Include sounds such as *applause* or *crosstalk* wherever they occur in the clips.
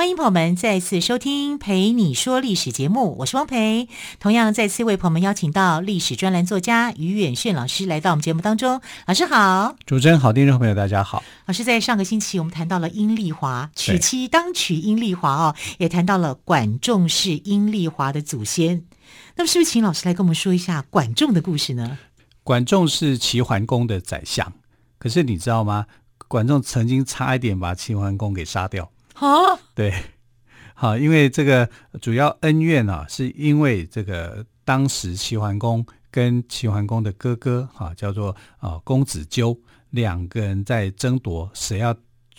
欢迎朋友们再次收听《陪你说历史》节目，我是汪培。同样再次为朋友们邀请到历史专栏作家于远炫老师来到我们节目当中。老师好，主持人好，听众朋友大家好。老师在上个星期我们谈到了阴丽华，娶妻当娶阴丽华哦，也谈到了管仲是阴丽华的祖先。那么是不是请老师来跟我们说一下管仲的故事呢？管仲是齐桓公的宰相，可是你知道吗？管仲曾经差一点把齐桓公给杀掉。啊，*laughs* 对，好，因为这个主要恩怨啊，是因为这个当时齐桓公跟齐桓公的哥哥哈，叫做啊公子纠，两个人在争夺谁要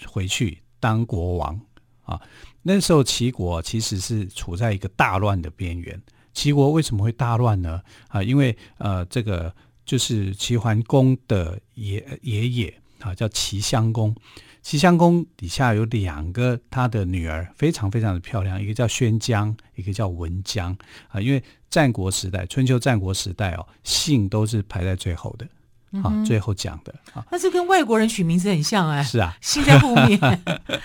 回去当国王啊。那时候齐国其实是处在一个大乱的边缘。齐国为什么会大乱呢？啊，因为呃，这个就是齐桓公的爷爷爷啊，叫齐襄公。齐襄公底下有两个他的女儿，非常非常的漂亮，一个叫宣姜，一个叫文姜啊。因为战国时代，春秋战国时代哦，姓都是排在最后的啊，嗯、最后讲的啊。那这跟外国人取名字很像哎。是啊，姓在后面。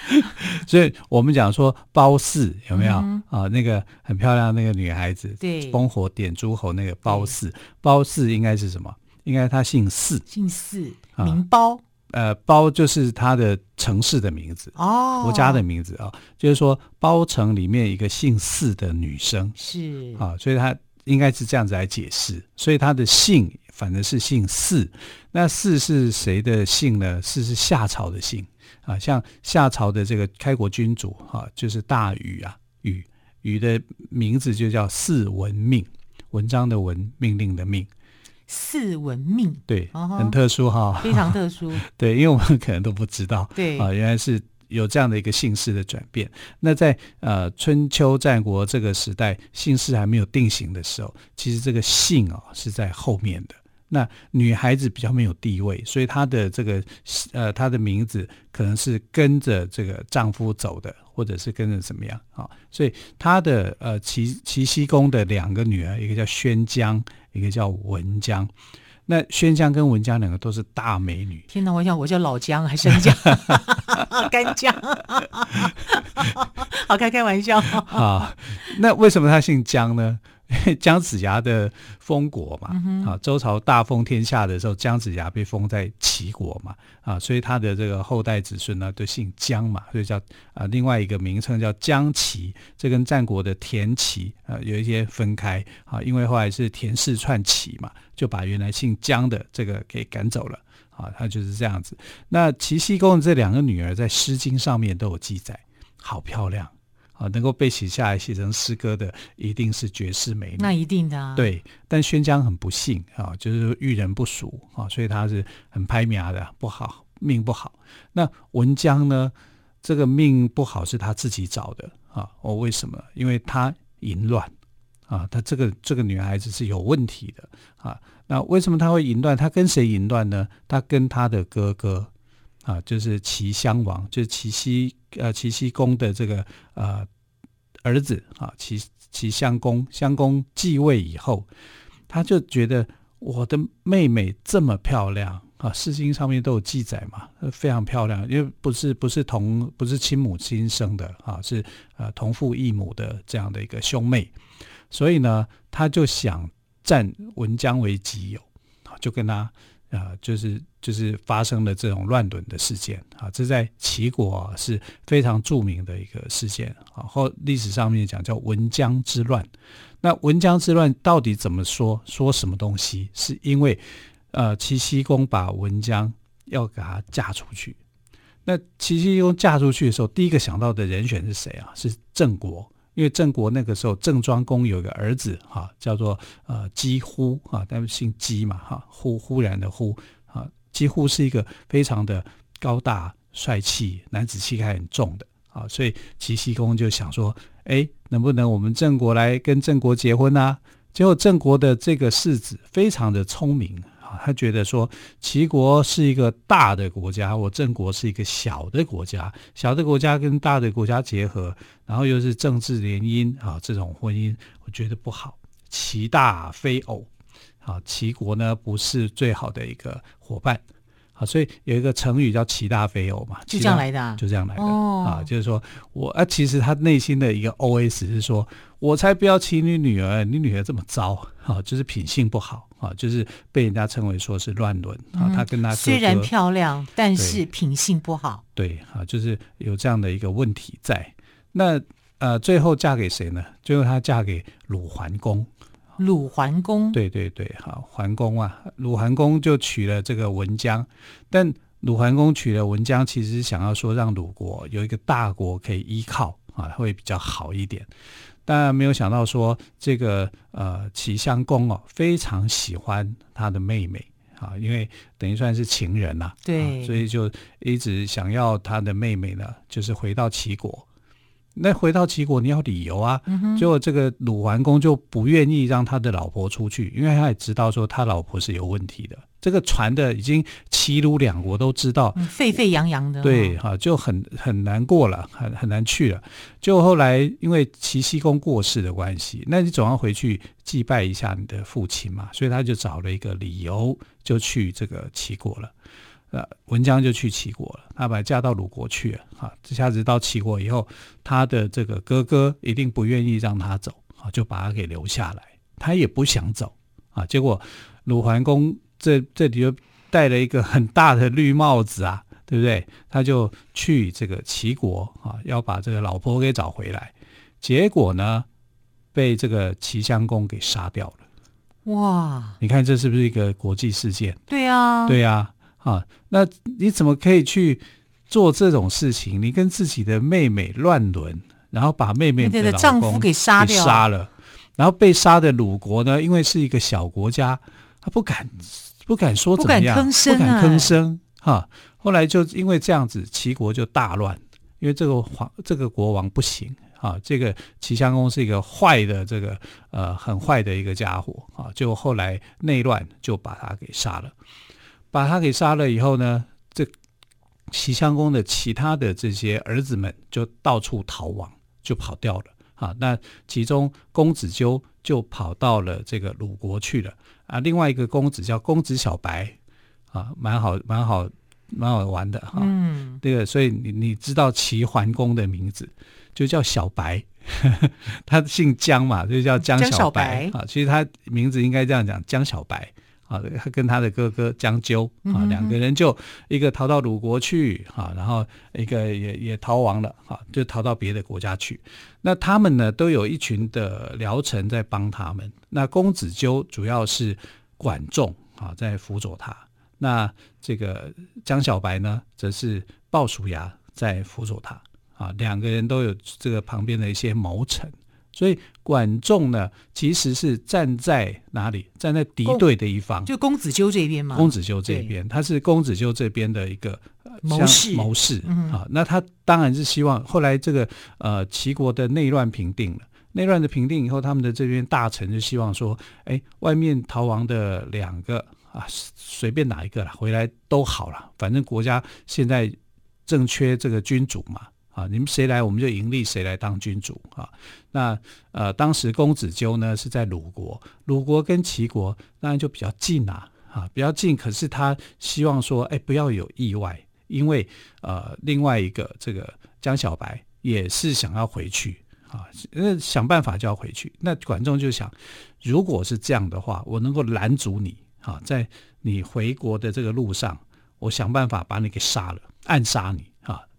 *laughs* 所以我们讲说褒姒有没有、嗯、啊？那个很漂亮那个女孩子，对，烽火点诸侯那个褒姒，褒姒应该是什么？应该她姓姒，姓姒，名褒。呃，包就是他的城市的名字哦，国家的名字啊、哦，就是说包城里面一个姓四的女生是啊、哦，所以他应该是这样子来解释，所以他的姓反正是姓四。那四是谁的姓呢？四是夏朝的姓啊，像夏朝的这个开国君主哈、啊，就是大禹啊，禹禹的名字就叫四文命，文章的文，命令的命。姒文命，对，很特殊哈，非常特殊。*laughs* 对，因为我们可能都不知道，*laughs* 对啊，原来是有这样的一个姓氏的转变。那在呃春秋战国这个时代，姓氏还没有定型的时候，其实这个姓啊是在后面的。那女孩子比较没有地位，所以她的这个呃她的名字可能是跟着这个丈夫走的，或者是跟着怎么样啊？所以她的呃齐齐僖公的两个女儿，一个叫宣姜。一个叫文姜，那宣姜跟文姜两个都是大美女。天哪，我想我叫老姜还是生姜？*laughs* 干姜，*laughs* 好开开玩笑。啊，那为什么她姓姜呢？*laughs* 姜子牙的封国嘛，嗯、啊，周朝大封天下的时候，姜子牙被封在齐国嘛，啊，所以他的这个后代子孙呢都姓姜嘛，所以叫啊另外一个名称叫姜齐，这跟战国的田齐啊有一些分开啊，因为后来是田氏篡齐嘛，就把原来姓姜的这个给赶走了啊，他就是这样子。那齐僖公的这两个女儿在《诗经》上面都有记载，好漂亮。啊，能够被写下来写成诗歌的，一定是绝世美女。那一定的啊。对，但宣姜很不幸啊，就是遇人不淑啊，所以他是很拍苗的，不好，命不好。那文姜呢？这个命不好是他自己找的啊。哦，为什么？因为他淫乱啊，他这个这个女孩子是有问题的啊。那为什么他会淫乱？他跟谁淫乱呢？他跟他的哥哥。啊，就是齐襄王，就是齐僖呃齐僖公的这个呃儿子啊，齐齐襄公，襄公继位以后，他就觉得我的妹妹这么漂亮啊，《诗经》上面都有记载嘛，非常漂亮，因为不是不是同不是亲母亲生的啊，是呃同父异母的这样的一个兄妹，所以呢，他就想占文姜为己有，就跟他。啊、就是就是发生了这种乱伦的事件啊，这在齐国是非常著名的一个事件啊，或历史上面讲叫文姜之乱。那文姜之乱到底怎么说？说什么东西？是因为呃，齐僖公把文姜要给她嫁出去。那齐僖公嫁出去的时候，第一个想到的人选是谁啊？是郑国。因为郑国那个时候，郑庄公有一个儿子哈，叫做呃姬乎啊，他们姓姬嘛哈，忽忽然的忽啊，姬乎是一个非常的高大帅气、男子气概很重的啊，所以齐僖公就想说，哎，能不能我们郑国来跟郑国结婚啊？结果郑国的这个世子非常的聪明他觉得说齐国是一个大的国家，我郑国是一个小的国家，小的国家跟大的国家结合，然后又是政治联姻啊，这种婚姻我觉得不好。齐大非偶，啊，齐国呢不是最好的一个伙伴。啊，所以有一个成语叫“齐大非偶”嘛，就这样来的，啊，就这样来的，哦，啊，就是说我啊，其实他内心的一个 OS 是说，我才不要娶你女儿，你女儿这么糟，啊，就是品性不好，啊，就是被人家称为说是乱伦，啊，他跟他虽然漂亮，但是品性不好，对，啊，就是有这样的一个问题在。那呃，最后嫁给谁呢？最后她嫁给鲁桓公。鲁桓公，对对对，好，桓公啊，鲁桓公就娶了这个文姜，但鲁桓公娶了文姜，其实想要说让鲁国有一个大国可以依靠啊，会比较好一点。但没有想到说这个呃齐襄公哦，非常喜欢他的妹妹啊，因为等于算是情人呐、啊，对、啊，所以就一直想要他的妹妹呢，就是回到齐国。那回到齐国，你要理由啊。结果这个鲁桓公就不愿意让他的老婆出去，因为他也知道说他老婆是有问题的。这个传的已经齐鲁两国都知道，沸沸扬扬的。对，哈，就很很难过了，很很难去了。就后来因为齐僖公过世的关系，那你总要回去祭拜一下你的父亲嘛，所以他就找了一个理由，就去这个齐国了。呃，文姜就去齐国了，他把嫁到鲁国去了。啊，这下子到齐国以后，他的这个哥哥一定不愿意让他走，啊，就把他给留下来。他也不想走，啊，结果鲁桓公这这里就戴了一个很大的绿帽子啊，对不对？他就去这个齐国啊，要把这个老婆给找回来。结果呢，被这个齐襄公给杀掉了。哇，你看这是不是一个国际事件？对啊，对啊。啊，那你怎么可以去做这种事情？你跟自己的妹妹乱伦，然后把妹妹的丈夫给杀掉，杀了，然后被杀的鲁国呢？因为是一个小国家，他不敢不敢说怎么样，不敢吭声，不敢吭声。哈，后来就因为这样子，齐国就大乱，因为这个皇这个国王不行啊，这个齐襄公是一个坏的这个呃很坏的一个家伙啊，就后来内乱就把他给杀了。把他给杀了以后呢，这齐襄公的其他的这些儿子们就到处逃亡，就跑掉了啊。那其中公子纠就跑到了这个鲁国去了啊。另外一个公子叫公子小白啊，蛮好，蛮好，蛮好玩的哈。嗯，这个所以你你知道齐桓公的名字就叫小白，呵 *laughs* 呵他姓姜嘛，就叫姜小白啊。其实他名字应该这样讲，姜小白。啊，他跟他的哥哥姜纠啊，两个人就一个逃到鲁国去啊，然后一个也也逃亡了啊，就逃到别的国家去。那他们呢，都有一群的僚臣在帮他们。那公子纠主要是管仲啊，在辅佐他。那这个江小白呢，则是鲍叔牙在辅佐他啊，两个人都有这个旁边的一些谋臣。所以管仲呢，其实是站在哪里？站在敌对的一方，就公子纠这边嘛。公子纠这边，他是公子纠这边的一个谋士。谋士啊，那他当然是希望后来这个呃齐国的内乱平定了，内乱的平定以后，他们的这边大臣就希望说，哎，外面逃亡的两个啊，随便哪一个啦，回来都好了，反正国家现在正缺这个君主嘛。啊，你们谁来，我们就盈利谁来当君主啊。那呃，当时公子纠呢是在鲁国，鲁国跟齐国当然就比较近啊，啊，比较近。可是他希望说，哎，不要有意外，因为呃，另外一个这个江小白也是想要回去啊，那想办法就要回去。那管仲就想，如果是这样的话，我能够拦阻你啊，在你回国的这个路上，我想办法把你给杀了，暗杀你。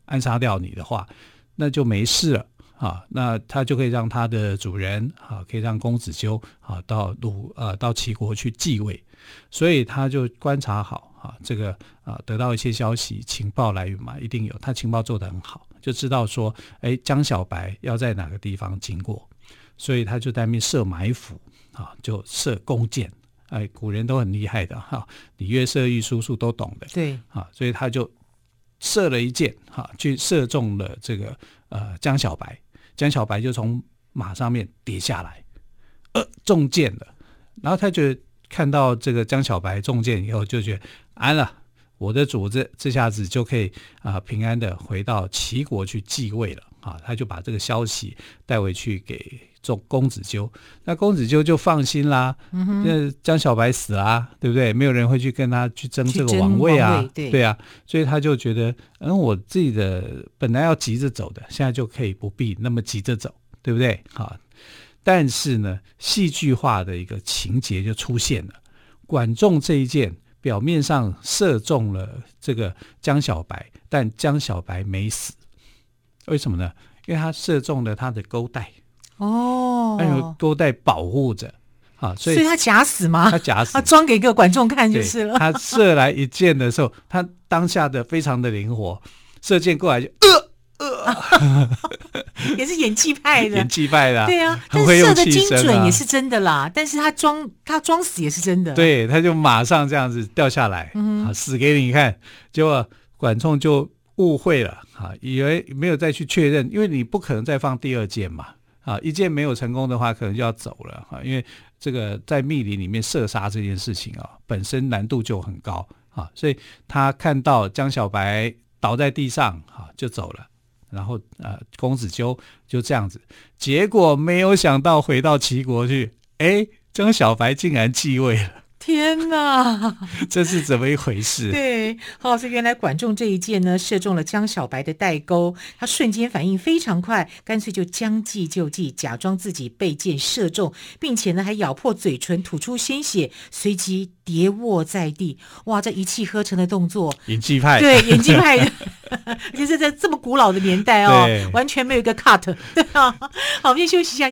暗杀掉你的话，那就没事了啊。那他就可以让他的主人啊，可以让公子纠啊到鲁呃到齐国去继位。所以他就观察好啊，这个啊得到一些消息情报来源嘛，一定有。他情报做得很好，就知道说，哎，江小白要在哪个地方经过，所以他就在那边设埋伏啊，就设弓箭。哎，古人都很厉害的哈，礼乐射御书数都懂的。对啊，所以他就。射了一箭，哈，去射中了这个呃江小白，江小白就从马上面跌下来，呃，中箭了。然后他就看到这个江小白中箭以后，就觉得安了，我的主这这下子就可以啊、呃、平安的回到齐国去继位了啊！他就把这个消息带回去给中公子纠，那公子纠就放心啦，那江小白死啦，对不对？没有人会去跟他去争这个王位啊，位对，对啊，所以他就觉得，嗯，我自己的本来要急着走的，现在就可以不必那么急着走，对不对？好。但是呢，戏剧化的一个情节就出现了。管仲这一箭表面上射中了这个江小白，但江小白没死。为什么呢？因为他射中了他的钩带。哦，他有钩带保护着啊，所以所以他假死吗？他假死，他装给个观众看就是了。他射来一箭的时候，他当下的非常的灵活，射箭过来就呃。呃，*laughs* 也是演技派的，演技派的，对啊，但是射的精准也是真的啦。但是他装他装死也是真的，对，他就马上这样子掉下来，嗯、啊，死给你看。结果管仲就误会了，啊，以为没有再去确认，因为你不可能再放第二箭嘛，啊，一箭没有成功的话，可能就要走了，啊，因为这个在密林里面射杀这件事情啊，本身难度就很高，啊，所以他看到江小白倒在地上，啊，就走了。然后，呃，公子纠就这样子，结果没有想到回到齐国去，哎，江小白竟然继位了。天哪，*laughs* 这是怎么一回事？对，何老师原来管仲这一箭呢，射中了江小白的代沟，他瞬间反应非常快，干脆就将计就计，假装自己被箭射中，并且呢还咬破嘴唇，吐出鲜血，随即跌卧在地。哇，这一气呵成的动作，演技派，对，演技派的，*laughs* 而且是在这么古老的年代哦，完全没有一个 cut，对啊。*laughs* 好，我们先休息一下。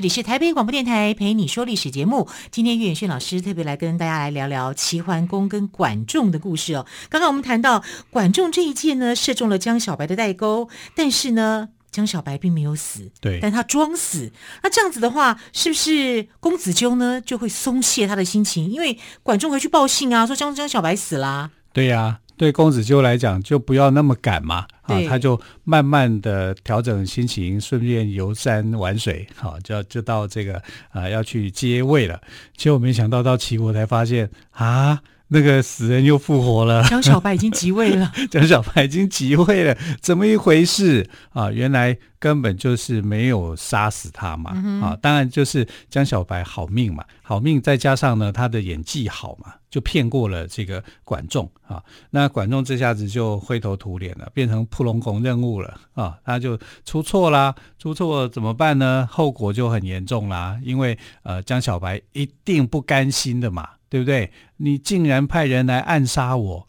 这里是台北广播电台陪你说历史节目。今天岳远轩老师特别来跟大家来聊聊齐桓公跟管仲的故事哦。刚刚我们谈到管仲这一箭呢，射中了江小白的带钩，但是呢，江小白并没有死，对，但他装死。那这样子的话，是不是公子纠呢就会松懈他的心情？因为管仲回去报信啊，说江江小白死啦。对呀、啊。对公子纠来讲，就不要那么赶嘛，啊，他就慢慢的调整心情，顺便游山玩水，好，就就到这个啊要去接位了。结果没想到到齐国才发现啊。*laughs* 那个死人又复活了，*laughs* 江小白已经即位了。*laughs* 江小白已经即位了，怎么一回事啊？原来根本就是没有杀死他嘛。嗯、啊，当然就是江小白好命嘛，好命再加上呢他的演技好嘛，就骗过了这个管仲啊。那管仲这下子就灰头土脸了，变成扑龙拱任务了啊。他就出错啦，出错怎么办呢？后果就很严重啦，因为呃江小白一定不甘心的嘛。对不对？你竟然派人来暗杀我，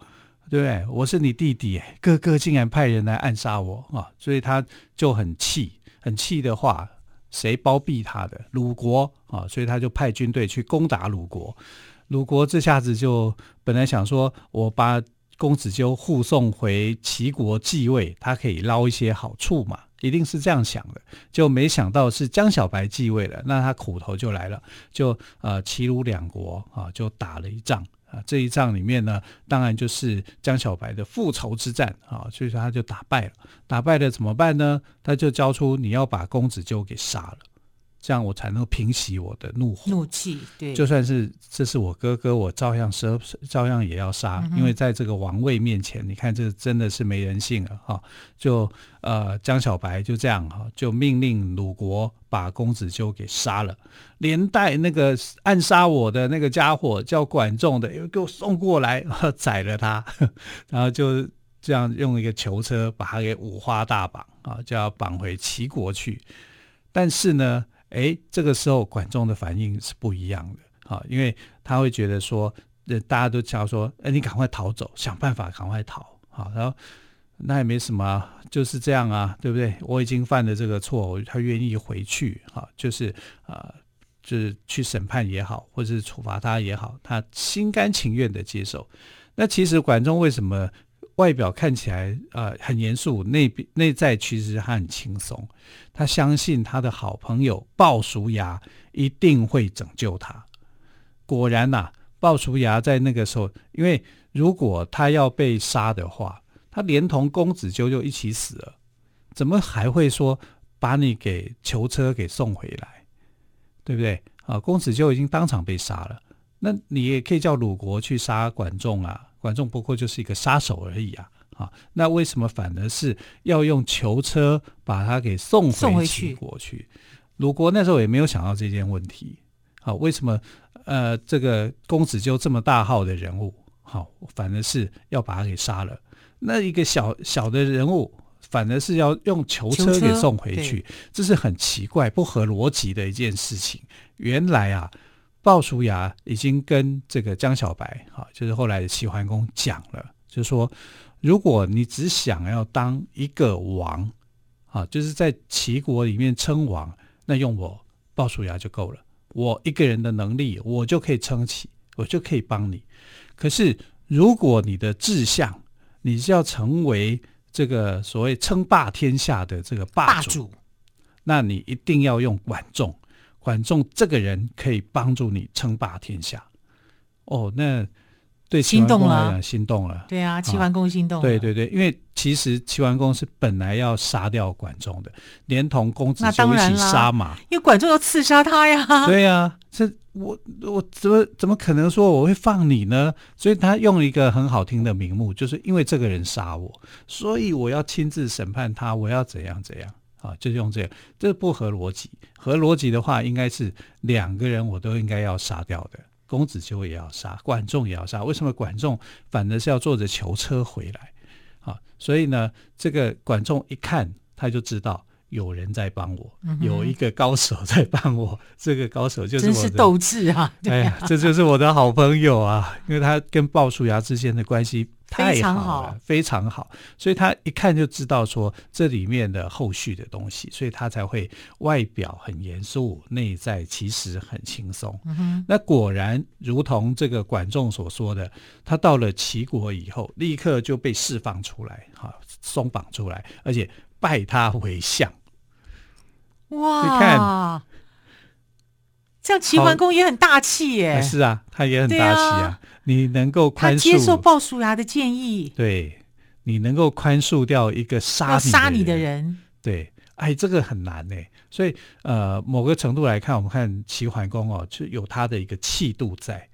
对不对？我是你弟弟，哥哥竟然派人来暗杀我啊！所以他就很气，很气的话，谁包庇他的？鲁国啊！所以他就派军队去攻打鲁国。鲁国这下子就本来想说，我把公子纠护送回齐国继位，他可以捞一些好处嘛。一定是这样想的，就没想到是江小白继位了，那他苦头就来了，就呃齐鲁两国啊就打了一仗啊，这一仗里面呢，当然就是江小白的复仇之战啊，所以说他就打败了，打败了怎么办呢？他就交出你要把公子纠给杀了。这样我才能平息我的怒火、怒气。对，就算是这是我哥哥，我照样杀，照样也要杀。嗯、因为在这个王位面前，你看这真的是没人性了哈。就呃，江小白就这样哈，就命令鲁国把公子纠给杀了，连带那个暗杀我的那个家伙叫管仲的，又给我送过来，*laughs* 宰了他，*laughs* 然后就这样用一个囚车把他给五花大绑啊，就要绑回齐国去。但是呢，哎，这个时候管仲的反应是不一样的啊，因为他会觉得说，大家都叫说，哎，你赶快逃走，想办法赶快逃好。然后那也没什么，就是这样啊，对不对？我已经犯了这个错，他愿意回去啊，就是啊、就是去审判也好，或者是处罚他也好，他心甘情愿的接受。那其实管仲为什么外表看起来、呃、很严肃，内内在其实他很轻松，他相信他的好朋友鲍叔牙一定会拯救他。果然呐、啊，鲍叔牙在那个时候，因为如果他要被杀的话，他连同公子纠就一起死了，怎么还会说把你给囚车给送回来，对不对？啊，公子纠已经当场被杀了，那你也可以叫鲁国去杀管仲啊，管仲不过就是一个杀手而已啊，啊，那为什么反而是要用囚车把他给送回齐国去？鲁国那时候也没有想到这件问题，好，为什么呃这个公子纠这么大号的人物，好，反而是要把他给杀了？那一个小小的人物，反而是要用囚车给送回去，这是很奇怪、不合逻辑的一件事情。原来啊，鲍叔牙已经跟这个江小白，哈，就是后来的齐桓公讲了，就是说，如果你只想要当一个王，啊，就是在齐国里面称王，那用我鲍叔牙就够了，我一个人的能力，我就可以撑起，我就可以帮你。可是如果你的志向，你是要成为这个所谓称霸天下的这个霸主，霸主，那你一定要用管仲。管仲这个人可以帮助你称霸天下。哦，那对齐桓公来讲心动了。对啊，齐桓公心动了。对对对，因为其实齐桓公是本来要杀掉管仲的，连同公子纠一起杀嘛。因为管仲要刺杀他呀。对呀、啊，这。我我怎么怎么可能说我会放你呢？所以他用了一个很好听的名目，就是因为这个人杀我，所以我要亲自审判他，我要怎样怎样啊？就用这个，这不合逻辑。合逻辑的话，应该是两个人我都应该要杀掉的，公子纠也要杀，管仲也要杀。为什么管仲反而是要坐着囚车回来？啊，所以呢，这个管仲一看他就知道。有人在帮我，有一个高手在帮我，嗯、这个高手就是我的，真是斗智啊！哎呀，这就是我的好朋友啊，因为他跟鲍叔牙之间的关系太好了，非常好，所以他一看就知道说这里面的后续的东西，所以他才会外表很严肃，内在其实很轻松。嗯、那果然如同这个管仲所说的，他到了齐国以后，立刻就被释放出来，哈，松绑出来，而且拜他为相。哇！你看，这样齐桓公也很大气耶。是啊，他也很大气啊。啊你能够宽恕，他接受鲍叔牙的建议，对，你能够宽恕掉一个杀你杀你的人，对，哎，这个很难呢。所以，呃，某个程度来看，我们看齐桓公哦，就有他的一个气度在，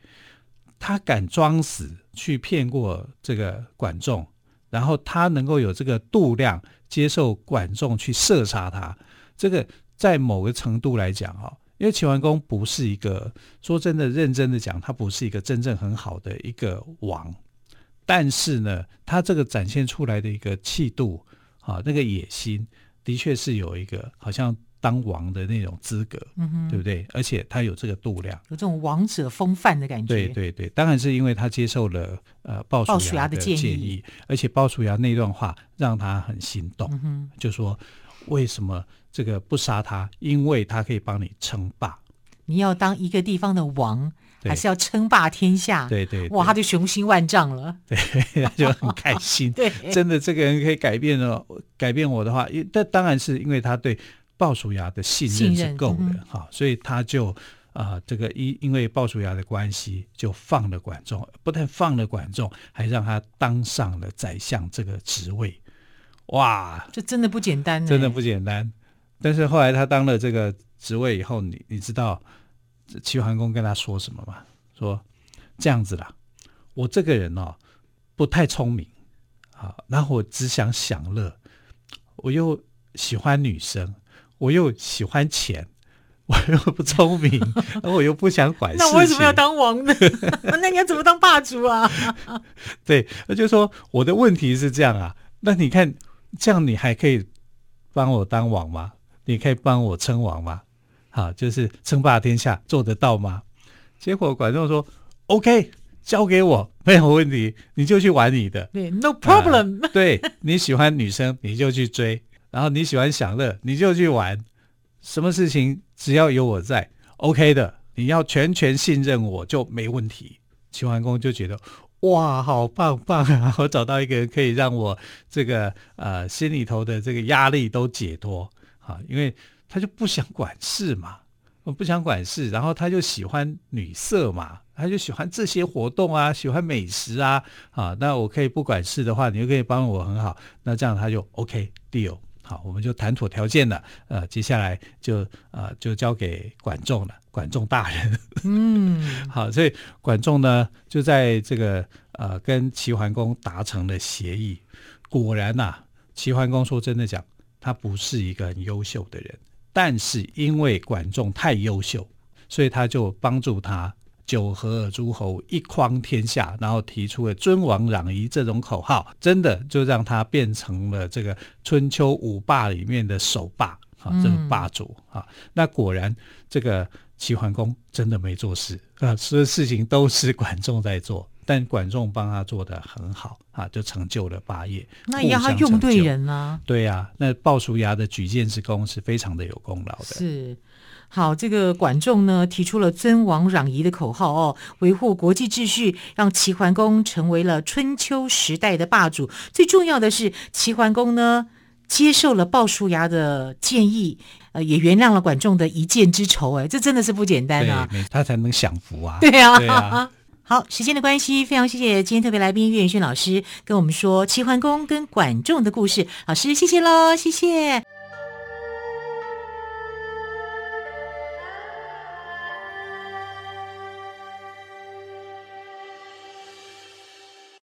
他敢装死去骗过这个管仲，然后他能够有这个度量接受管仲去射杀他，这个。在某个程度来讲，哈，因为齐桓公不是一个说真的认真的讲，他不是一个真正很好的一个王，但是呢，他这个展现出来的一个气度啊，那个野心，的确是有一个好像当王的那种资格，对不对？而且他有这个度量，有这种王者风范的感觉。对对对，当然是因为他接受了呃鲍叔牙的建议，而且鲍叔牙那段话让他很心动，就说为什么？这个不杀他，因为他可以帮你称霸。你要当一个地方的王，还是要称霸天下？对对，对，哇，他就雄心万丈了。对，他 *laughs* 就很开心。*laughs* 对，真的，这个人可以改变了，改变我的话，但当然是因为他对鲍叔牙的信任是够的哈、嗯，所以他就啊、呃，这个因因为鲍叔牙的关系，就放了管仲，不但放了管仲，还让他当上了宰相这个职位。哇，这真的不简单，真的不简单。但是后来他当了这个职位以后，你你知道齐桓公跟他说什么吗？说这样子啦，我这个人哦不太聪明啊，然后我只想享乐，我又喜欢女生，我又喜欢钱，我又不聪明，*laughs* 我又不想管事。那我为什么要当王呢？*laughs* 那你要怎么当霸主啊？*laughs* 对，那就说我的问题是这样啊。那你看，这样你还可以帮我当王吗？你可以帮我称王吗？好，就是称霸天下，做得到吗？结果管仲说：“OK，交给我，没有问题，你就去玩你的。对，No problem。呃、对，你喜欢女生，你就去追；然后你喜欢享乐，你就去玩。什么事情只要有我在，OK 的。你要全权信任我就没问题。”齐桓公就觉得。哇，好棒棒啊！我找到一个可以让我这个呃心里头的这个压力都解脱啊，因为他就不想管事嘛，我不想管事，然后他就喜欢女色嘛，他就喜欢这些活动啊，喜欢美食啊，啊，那我可以不管事的话，你就可以帮我很好，那这样他就 OK deal。好，我们就谈妥条件了。呃，接下来就呃就交给管仲了，管仲大人。嗯，*laughs* 好，所以管仲呢就在这个呃跟齐桓公达成了协议。果然呐、啊，齐桓公说真的讲，他不是一个很优秀的人，但是因为管仲太优秀，所以他就帮助他。九合诸侯，一匡天下，然后提出了“尊王攘夷”这种口号，真的就让他变成了这个春秋五霸里面的首霸啊，这个霸主啊。那果然，这个齐桓公真的没做事啊，所有事情都是管仲在做，但管仲帮他做得很好啊，就成就了霸业。那也要他用对人啊。对呀、啊，那鲍叔牙的举荐之功是非常的有功劳的。是。好，这个管仲呢提出了“尊王攘夷”的口号哦，维护国际秩序，让齐桓公成为了春秋时代的霸主。最重要的是，齐桓公呢接受了鲍叔牙的建议，呃，也原谅了管仲的一箭之仇。哎，这真的是不简单啊！他才能享福啊！*laughs* 对啊，对啊。*laughs* 好，时间的关系，非常谢谢今天特别来宾岳云轩老师跟我们说齐桓公跟管仲的故事。老师，谢谢喽，谢谢。